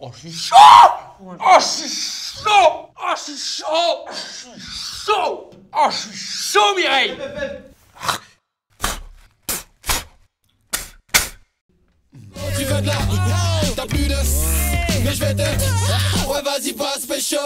Oh, je suis chaud. Oh, je suis chaud. Oh, je suis chaud. Je suis chaud. Oh, je suis chaud, Mireille. Tu veux de la T'as plus de Mais je vais te Ouais vas-y passe pécho